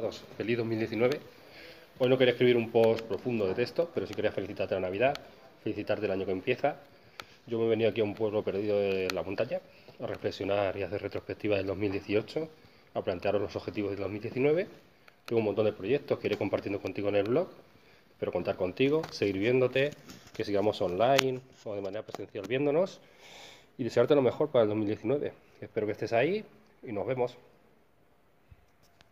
todos, feliz 2019. Hoy no quería escribir un post profundo de texto, pero sí quería felicitarte la Navidad, felicitarte el año que empieza. Yo me he venido aquí a un pueblo perdido de la montaña a reflexionar y hacer retrospectiva del 2018, a plantearos los objetivos del 2019. Tengo un montón de proyectos que iré compartiendo contigo en el blog. Espero contar contigo, seguir viéndote, que sigamos online o de manera presencial viéndonos y desearte lo mejor para el 2019. Espero que estés ahí y nos vemos.